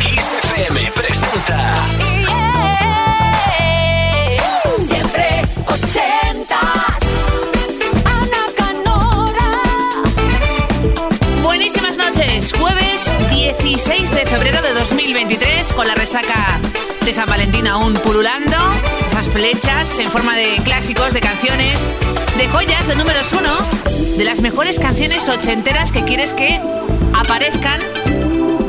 Kiss FM presenta. Siempre ochentas. Ana Canora. Buenísimas noches, jueves 16 de febrero de 2023 con la resaca de San Valentín aún pululando, esas flechas en forma de clásicos, de canciones, de joyas, de números uno, de las mejores canciones ochenteras que quieres que aparezcan,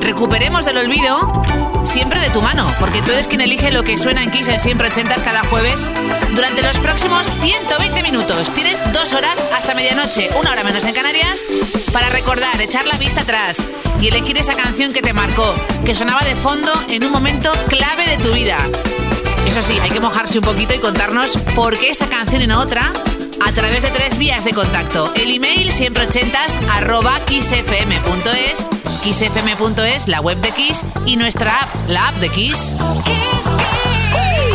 recuperemos del olvido siempre de tu mano, porque tú eres quien elige lo que suena en Kiss en siempre ochentas cada jueves durante los próximos 120 minutos. Tienes dos horas hasta medianoche, una hora menos en Canarias, para recordar, echar la vista atrás y elegir esa canción que te marcó, que sonaba de fondo en un momento clave de tu vida. Eso sí, hay que mojarse un poquito y contarnos por qué esa canción y no otra a través de tres vías de contacto. El email siempre ochentas arroba kissfm.es, kissfm.es, la web de Kiss y nuestra app, la app de Kiss. Kiss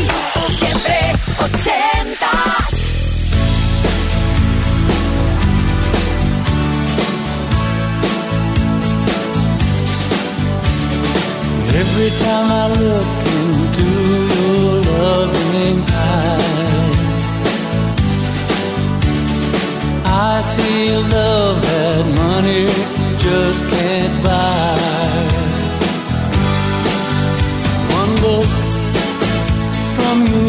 Kiss. Siempre ochentas. Every time I look into your loving eyes, I see love that money just can't buy. One look from you,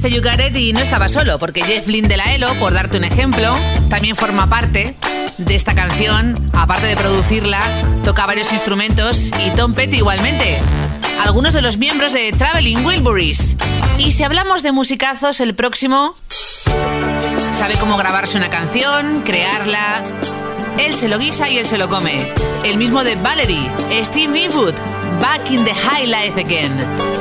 este You Got no estaba solo, porque Jeff Lynne de la ELO, por darte un ejemplo, también forma parte de esta canción. Aparte de producirla, toca varios instrumentos y Tom Petty igualmente. Algunos de los miembros de Traveling Wilburys. Y si hablamos de musicazos, el próximo sabe cómo grabarse una canción, crearla, Él se lo guisa y él se lo come. El mismo de Valerie, Steve Ewood, Back in the High Life Again.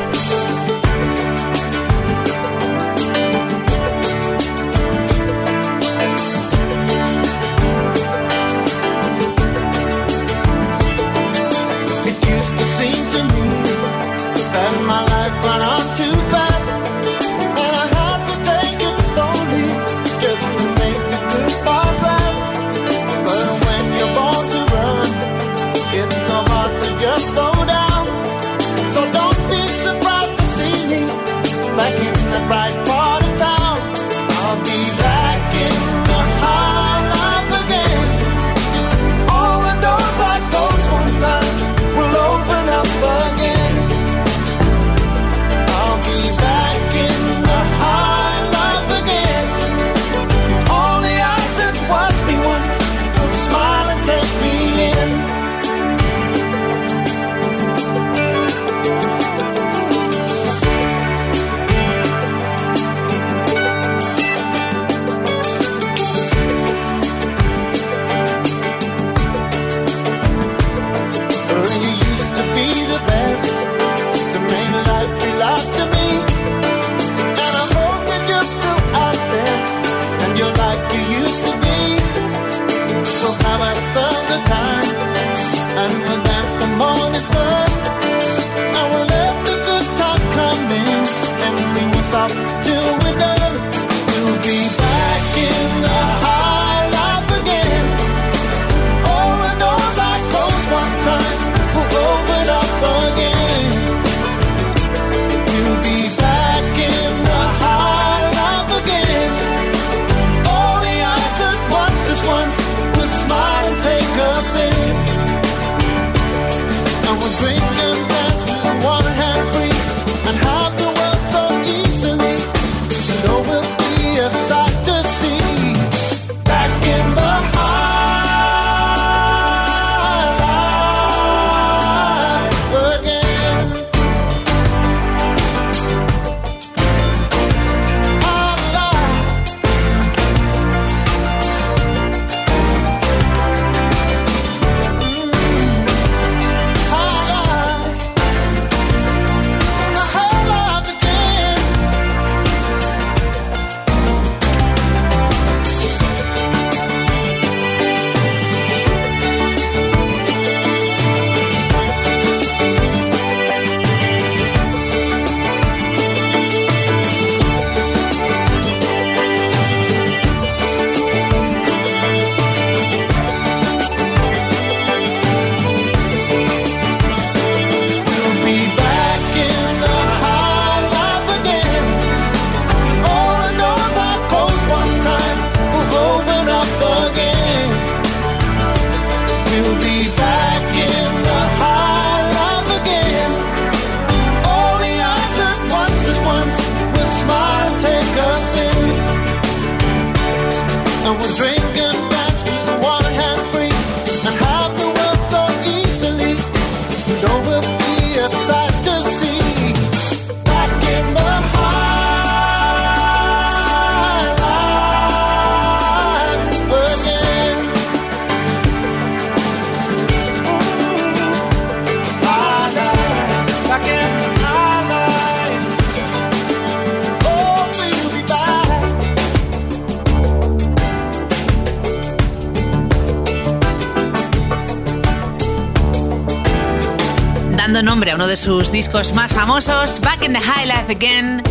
Sus discos más famosos, Back in the High Life Again.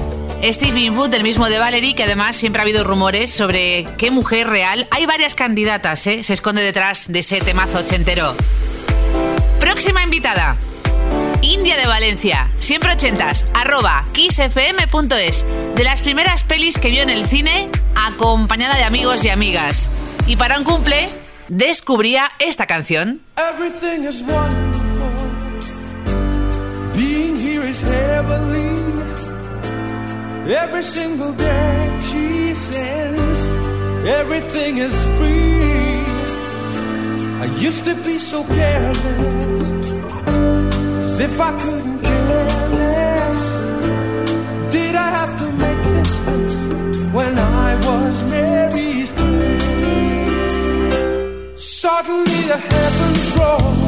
Steve Wood, el mismo de Valerie, que además siempre ha habido rumores sobre qué mujer real. Hay varias candidatas, ¿eh? Se esconde detrás de ese temazo ochentero. Próxima invitada. India de Valencia, siempre ochentas, arroba kissfm.es. De las primeras pelis que vio en el cine, acompañada de amigos y amigas. Y para un cumple, descubría esta canción. every single day she says everything is free. I used to be so careless, as if I couldn't care less. Did I have to make this mess when I was Mary's place? Suddenly the heavens roll.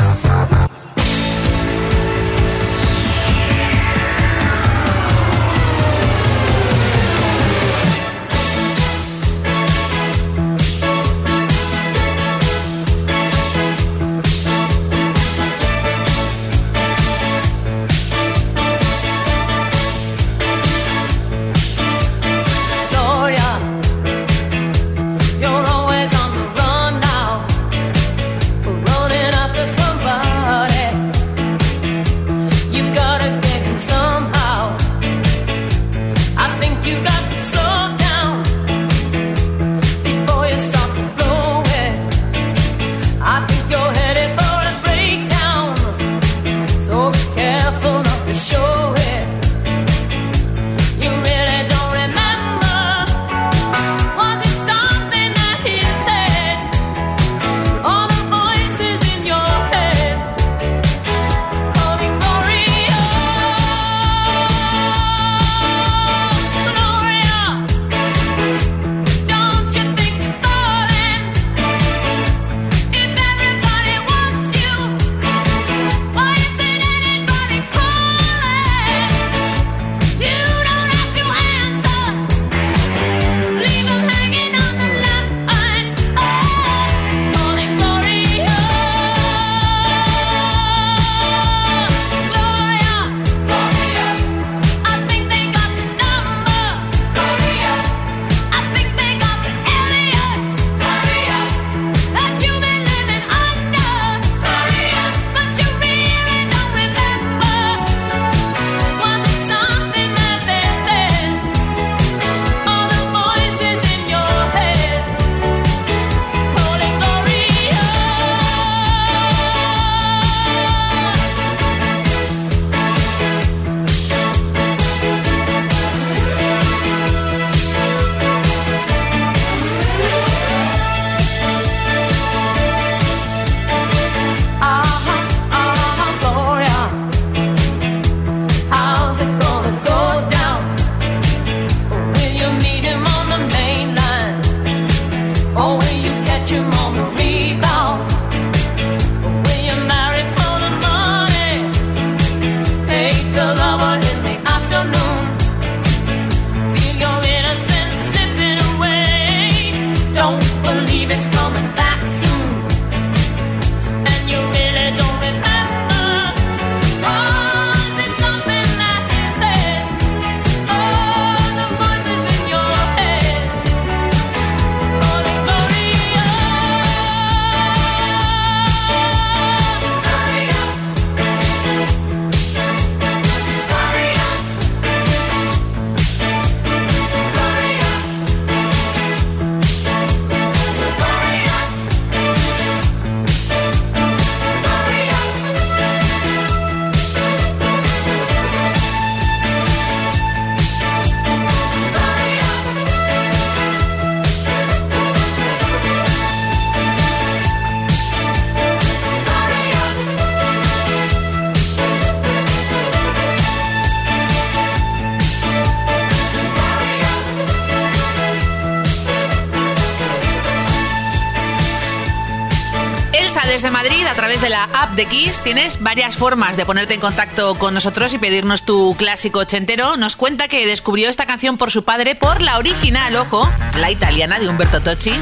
Pues tienes varias formas de ponerte en contacto con nosotros y pedirnos tu clásico ochentero. Nos cuenta que descubrió esta canción por su padre, por la original, ojo, la italiana de Humberto Tocci.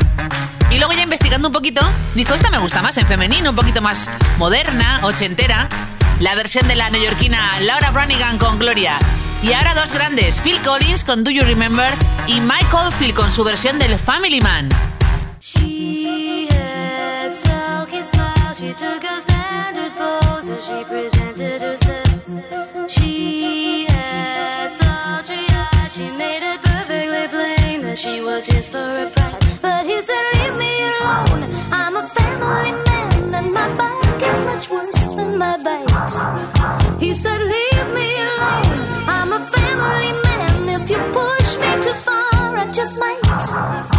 Y luego ya investigando un poquito, dijo, esta me gusta más en femenino, un poquito más moderna, ochentera. La versión de la neoyorquina Laura Branigan con Gloria. Y ahora dos grandes, Phil Collins con Do You Remember y Michael Phil con su versión del Family Man. for a price. But he said, Leave me alone. I'm a family man, and my bite is much worse than my bite. He said, Leave me alone. I'm a family man. If you push me too far, I just might.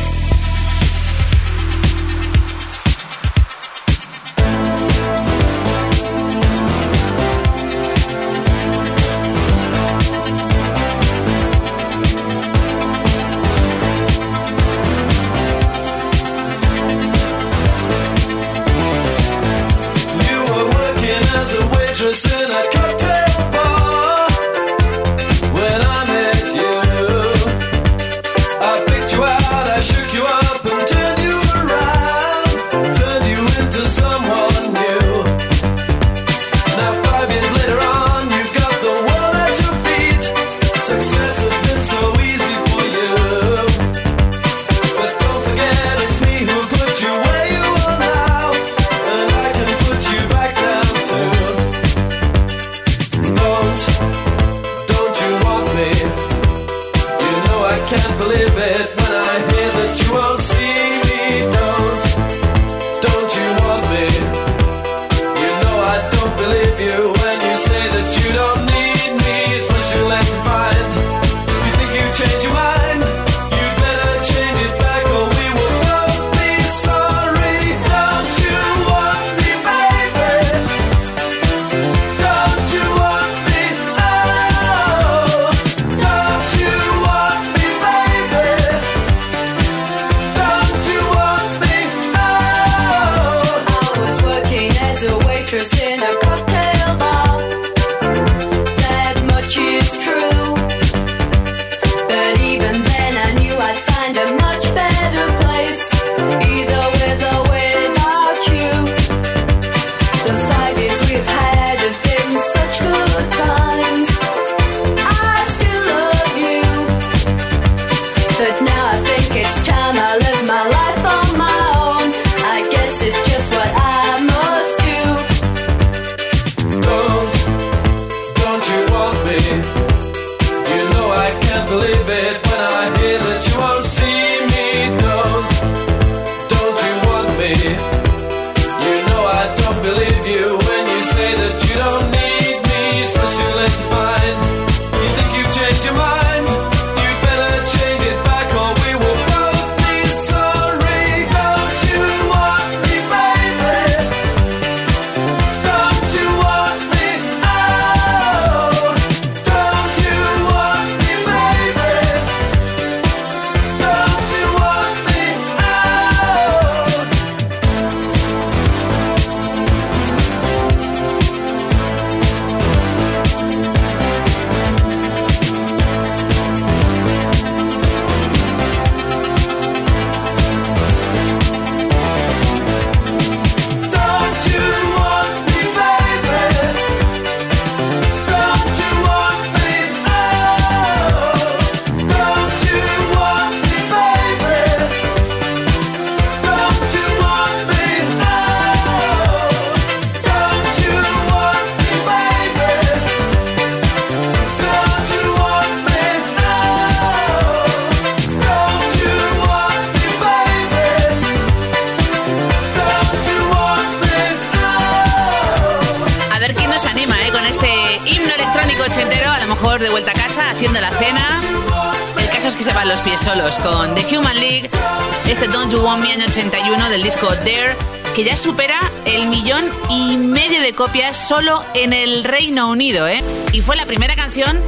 solo en el Reino Unido, ¿eh? Y fue la primera canción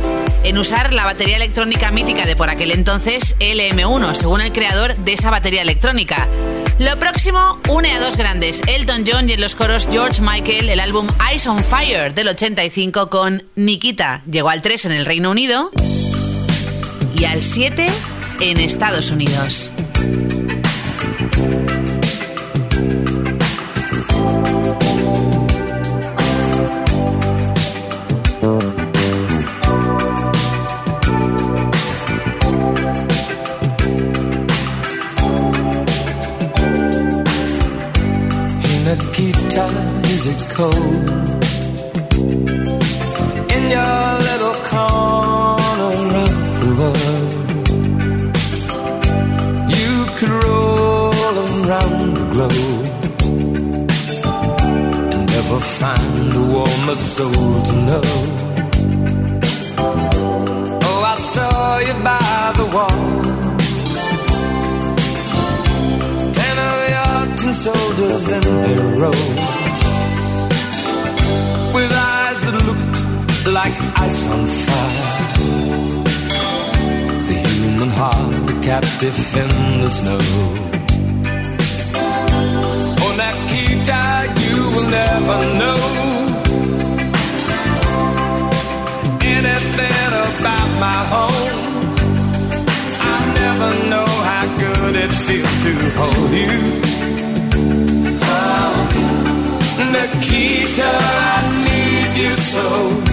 en usar la batería electrónica mítica de por aquel entonces LM1, según el creador de esa batería electrónica. Lo próximo une a dos grandes, Elton John y en los coros George Michael, el álbum Eyes on Fire del 85 con Nikita. Llegó al 3 en el Reino Unido y al 7 en Estados Unidos. Is it cold in your little corner of the world. You could roll around the globe and never find a warmer soul to know. Oh, I saw you by the wall. Soldiers in a row. With eyes that looked like ice on fire. The human heart, captive in the snow. Oh, Nikita, you will never know anything about my home. I never know how good it feels to hold you. Nikita, I need you so.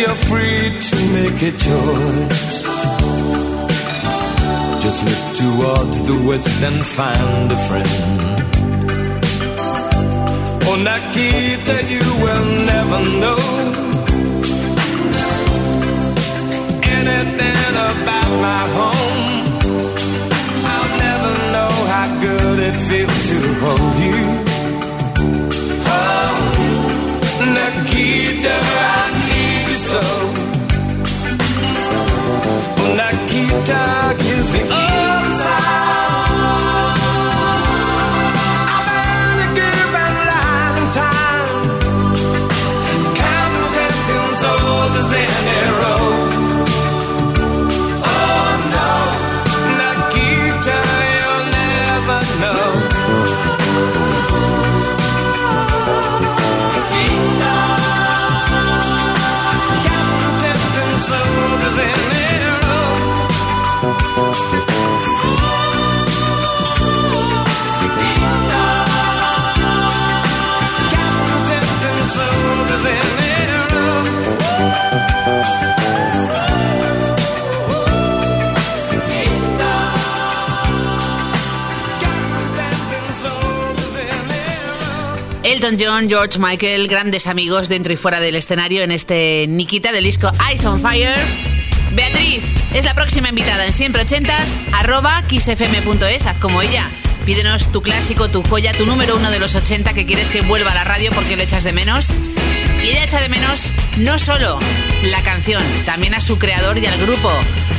You're free to make a choice, just look towards the west and find a friend. Oh, Nikita, you will never know anything about my home. I'll never know how good it feels to hold you. Oh, Nikita, Nikita John, George Michael, grandes amigos dentro y fuera del escenario en este Nikita del disco Eyes on Fire. Beatriz es la próxima invitada en siempre ochentas, arroba kissfm.es, haz como ella. Pídenos tu clásico, tu joya, tu número uno de los 80 que quieres que vuelva a la radio porque lo echas de menos. Y ella echa de menos no solo la canción, también a su creador y al grupo.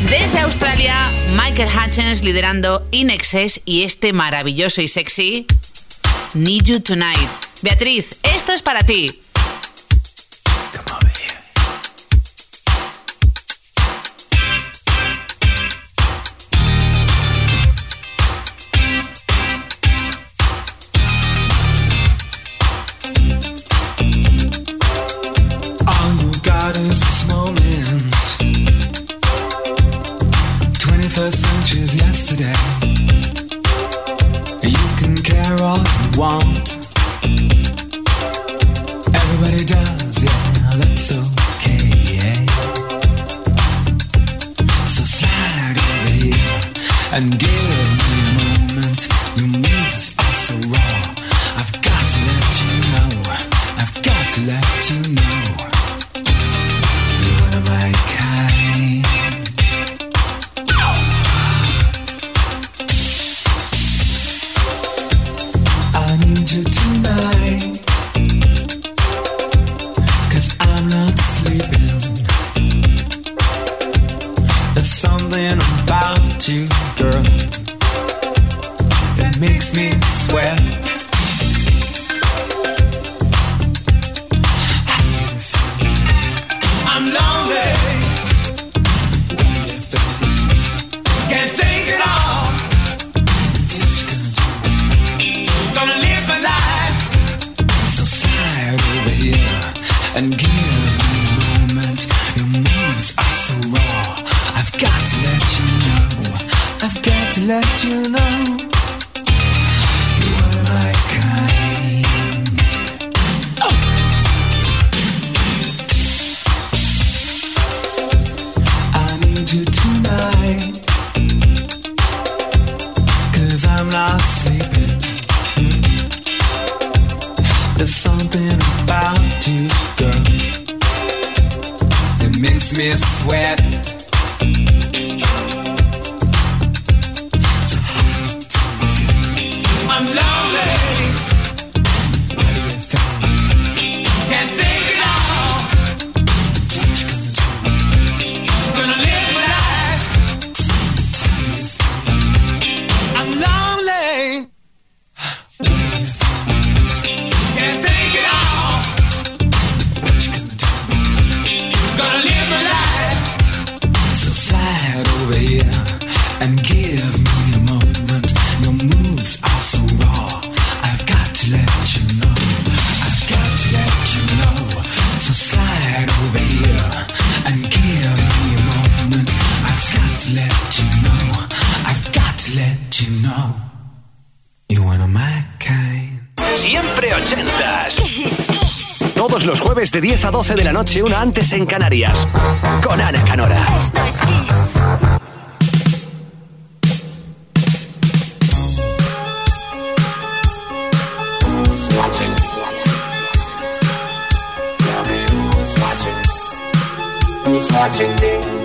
Desde Australia, Michael Hutchins liderando In Excess y este maravilloso y sexy Need You Tonight. Beatriz, esto es para ti. let you know. I've got to let you know. 12 de la noche, una antes en Canarias. Con Ana Canora. Esto es Kiss. Watching me?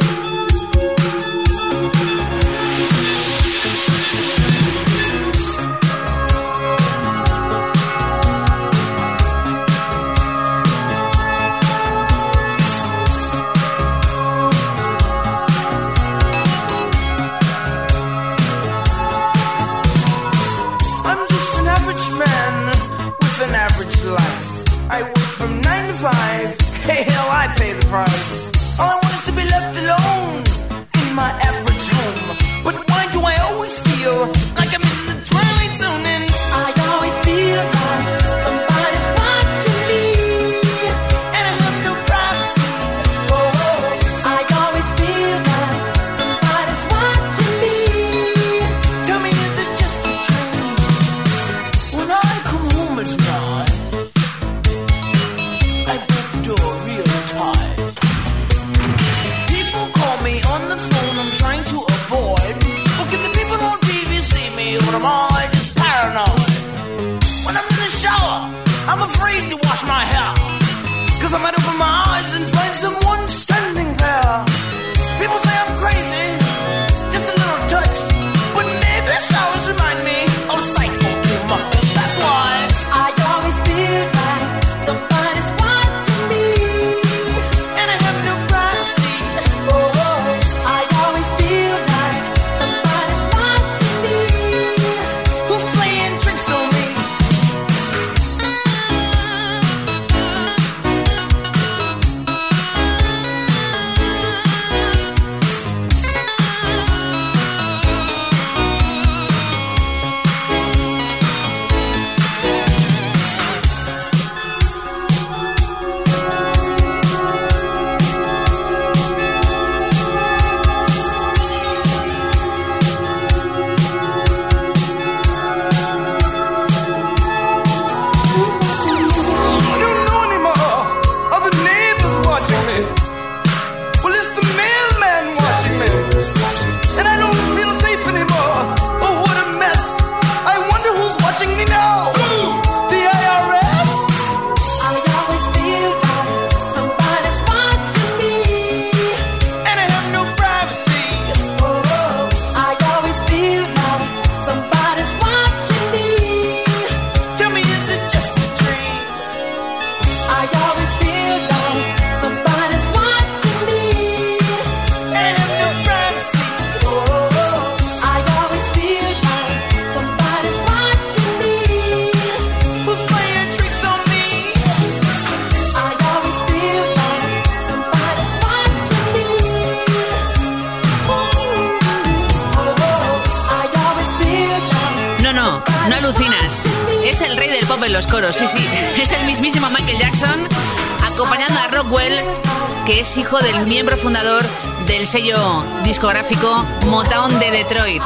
No alucinas. Es el rey del pop en los coros, sí, sí. Es el mismísimo Michael Jackson acompañando a Rockwell, que es hijo del miembro fundador del sello discográfico Motown de Detroit.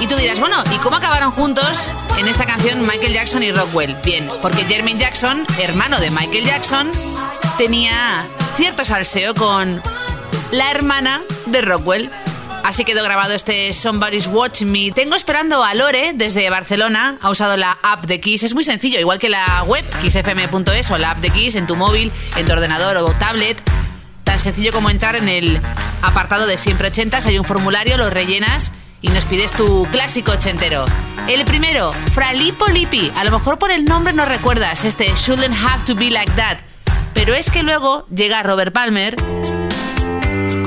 Y tú dirás, bueno, ¿y cómo acabaron juntos en esta canción Michael Jackson y Rockwell? Bien, porque Jermaine Jackson, hermano de Michael Jackson, tenía cierto salseo con la hermana de Rockwell. Así quedó grabado este Somebody's Watching Me. Tengo esperando a Lore desde Barcelona. Ha usado la app de Kiss. Es muy sencillo, igual que la web kissfm.es o la app de Kiss en tu móvil, en tu ordenador o tablet. Tan sencillo como entrar en el apartado de siempre ochentas. Hay un formulario, lo rellenas y nos pides tu clásico ochentero. El primero, Fralipo Lippi. A lo mejor por el nombre no recuerdas este Shouldn't Have to Be Like That. Pero es que luego llega Robert Palmer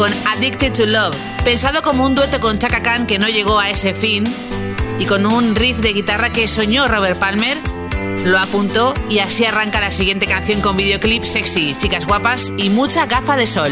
con Addicted to Love, pensado como un dueto con Chaka Khan que no llegó a ese fin y con un riff de guitarra que soñó Robert Palmer, lo apuntó y así arranca la siguiente canción con videoclip sexy, chicas guapas y mucha gafa de sol.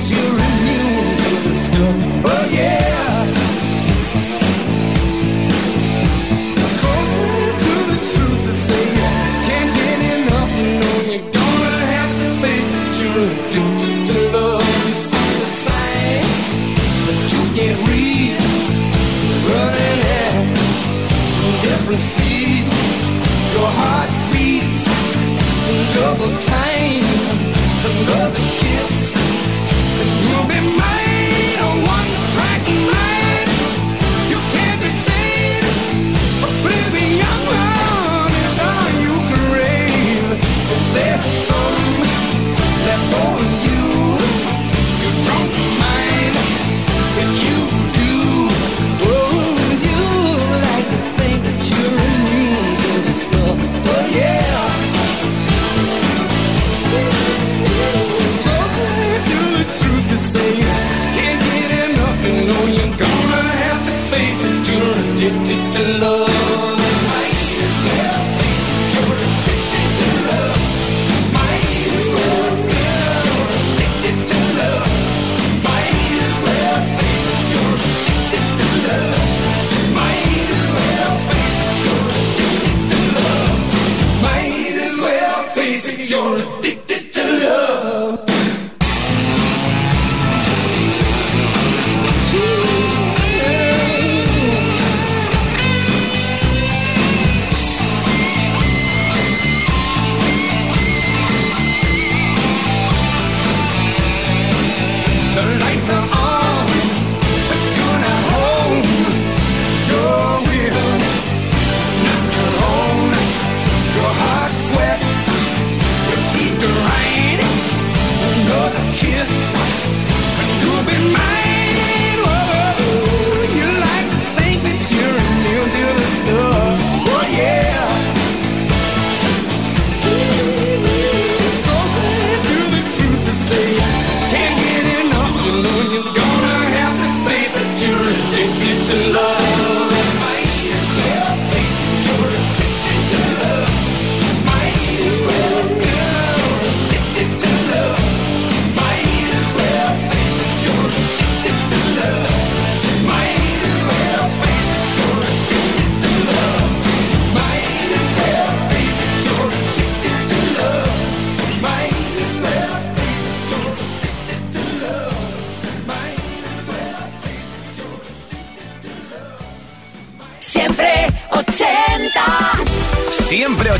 You.